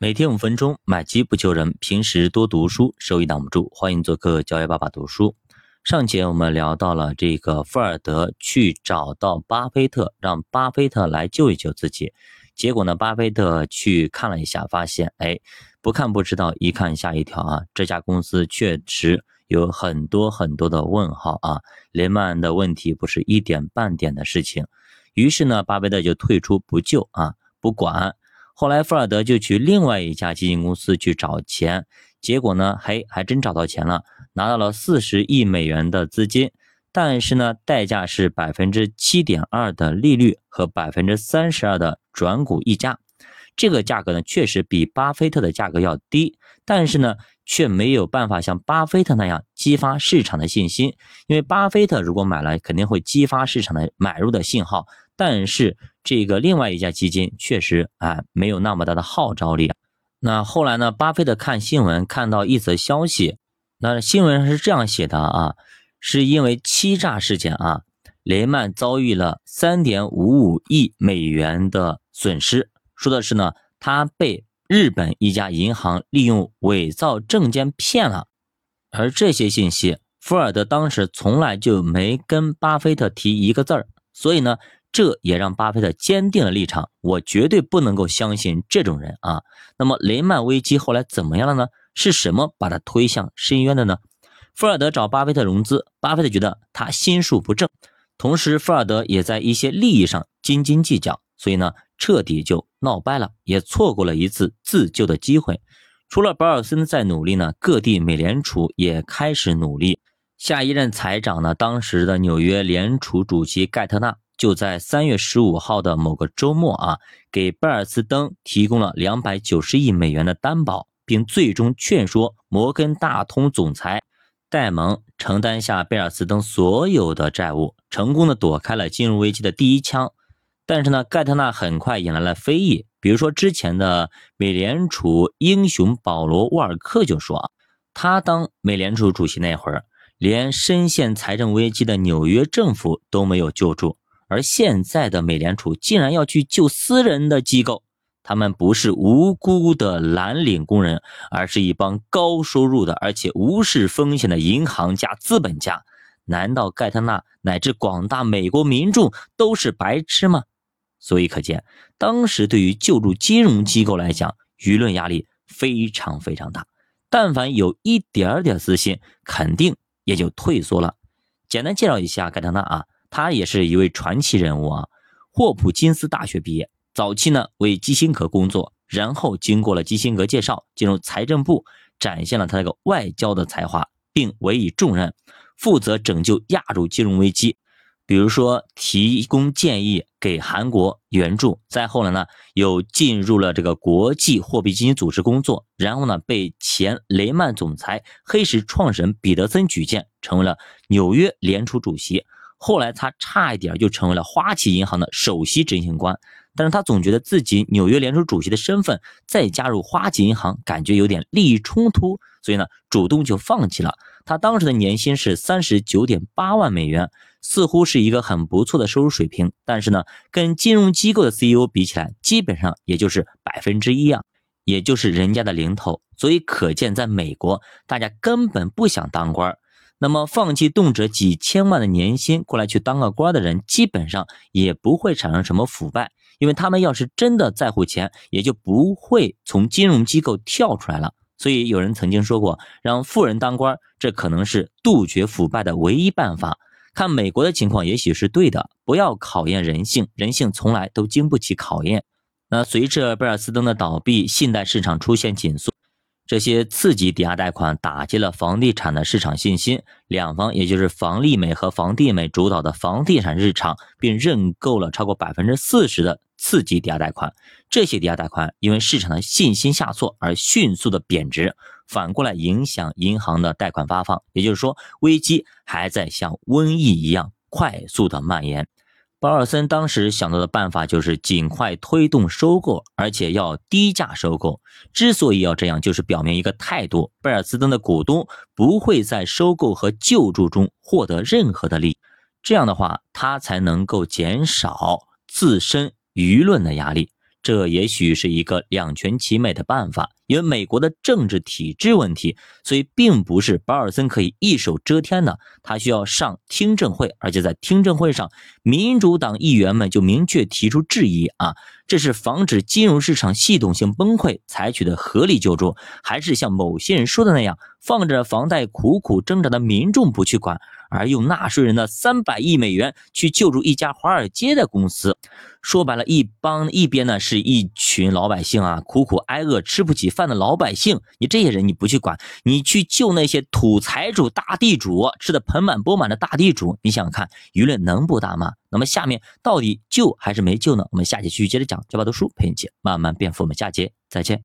每天五分钟，买基不求人。平时多读书，收益挡不住。欢迎做客教育爸爸读书。上节我们聊到了这个富尔德去找到巴菲特，让巴菲特来救一救自己。结果呢，巴菲特去看了一下，发现，哎，不看不知道，一看吓一跳啊！这家公司确实有很多很多的问号啊。雷曼的问题不是一点半点的事情。于是呢，巴菲特就退出不救啊，不管。后来，富尔德就去另外一家基金公司去找钱，结果呢，嘿，还真找到钱了，拿到了四十亿美元的资金，但是呢，代价是百分之七点二的利率和百分之三十二的转股溢价。这个价格呢，确实比巴菲特的价格要低，但是呢，却没有办法像巴菲特那样激发市场的信心，因为巴菲特如果买了，肯定会激发市场的买入的信号。但是这个另外一家基金确实啊没有那么大的号召力。那后来呢？巴菲特看新闻看到一则消息，那新闻上是这样写的啊，是因为欺诈事件啊，雷曼遭遇了三点五五亿美元的损失。说的是呢，他被日本一家银行利用伪造证件骗了。而这些信息，福尔德当时从来就没跟巴菲特提一个字儿，所以呢。这也让巴菲特坚定了立场，我绝对不能够相信这种人啊。那么雷曼危机后来怎么样了呢？是什么把他推向深渊的呢？富尔德找巴菲特融资，巴菲特觉得他心术不正，同时富尔德也在一些利益上斤斤计较，所以呢，彻底就闹掰了，也错过了一次自救的机会。除了保尔森在努力呢，各地美联储也开始努力。下一任财长呢，当时的纽约联储主席盖特纳。就在三月十五号的某个周末啊，给贝尔斯登提供了两百九十亿美元的担保，并最终劝说摩根大通总裁戴蒙承担下贝尔斯登所有的债务，成功的躲开了金融危机的第一枪。但是呢，盖特纳很快引来了非议，比如说之前的美联储英雄保罗沃尔克就说，他当美联储主席那会儿，连深陷财政危机的纽约政府都没有救助。而现在的美联储竟然要去救私人的机构，他们不是无辜的蓝领工人，而是一帮高收入的而且无视风险的银行家、资本家。难道盖特纳乃至广大美国民众都是白痴吗？所以可见，当时对于救助金融机构来讲，舆论压力非常非常大。但凡有一点点私心，肯定也就退缩了。简单介绍一下盖特纳啊。他也是一位传奇人物啊，霍普金斯大学毕业，早期呢为基辛格工作，然后经过了基辛格介绍，进入财政部，展现了他那个外交的才华，并委以重任，负责拯救亚洲金融危机，比如说提供建议给韩国援助。再后来呢，又进入了这个国际货币基金组织工作，然后呢被前雷曼总裁、黑石创始人彼得森举荐，成为了纽约联储主席。后来他差一点就成为了花旗银行的首席执行官，但是他总觉得自己纽约联储主席的身份再加入花旗银行，感觉有点利益冲突，所以呢，主动就放弃了。他当时的年薪是三十九点八万美元，似乎是一个很不错的收入水平，但是呢，跟金融机构的 CEO 比起来，基本上也就是百分之一啊，也就是人家的零头。所以可见，在美国，大家根本不想当官。那么，放弃动辄几千万的年薪过来去当个官的人，基本上也不会产生什么腐败，因为他们要是真的在乎钱，也就不会从金融机构跳出来了。所以，有人曾经说过，让富人当官，这可能是杜绝腐败的唯一办法。看美国的情况，也许是对的。不要考验人性，人性从来都经不起考验。那随着贝尔斯登的倒闭，信贷市场出现紧缩。这些刺激抵押贷款打击了房地产的市场信心，两方也就是房利美和房地美主导的房地产市场，并认购了超过百分之四十的刺激抵押贷款。这些抵押贷款因为市场的信心下挫而迅速的贬值，反过来影响银行的贷款发放。也就是说，危机还在像瘟疫一样快速的蔓延。保尔森当时想到的办法就是尽快推动收购，而且要低价收购。之所以要这样，就是表明一个态度：贝尔斯登的股东不会在收购和救助中获得任何的利益。这样的话，他才能够减少自身舆论的压力。这也许是一个两全其美的办法。因为美国的政治体制问题，所以并不是保尔森可以一手遮天的，他需要上听证会，而且在听证会上，民主党议员们就明确提出质疑啊，这是防止金融市场系统性崩溃采取的合理救助，还是像某些人说的那样，放着房贷苦苦挣扎的民众不去管？而用纳税人的三百亿美元去救助一家华尔街的公司，说白了，一帮一边呢是一群老百姓啊，苦苦挨饿吃不起饭的老百姓，你这些人你不去管，你去救那些土财主、大地主吃的盆满钵满的大地主，你想想看，舆论能不大吗？那么下面到底救还是没救呢？我们下节继续接着讲，教爸读书陪你一起慢慢变富，我们下节再见。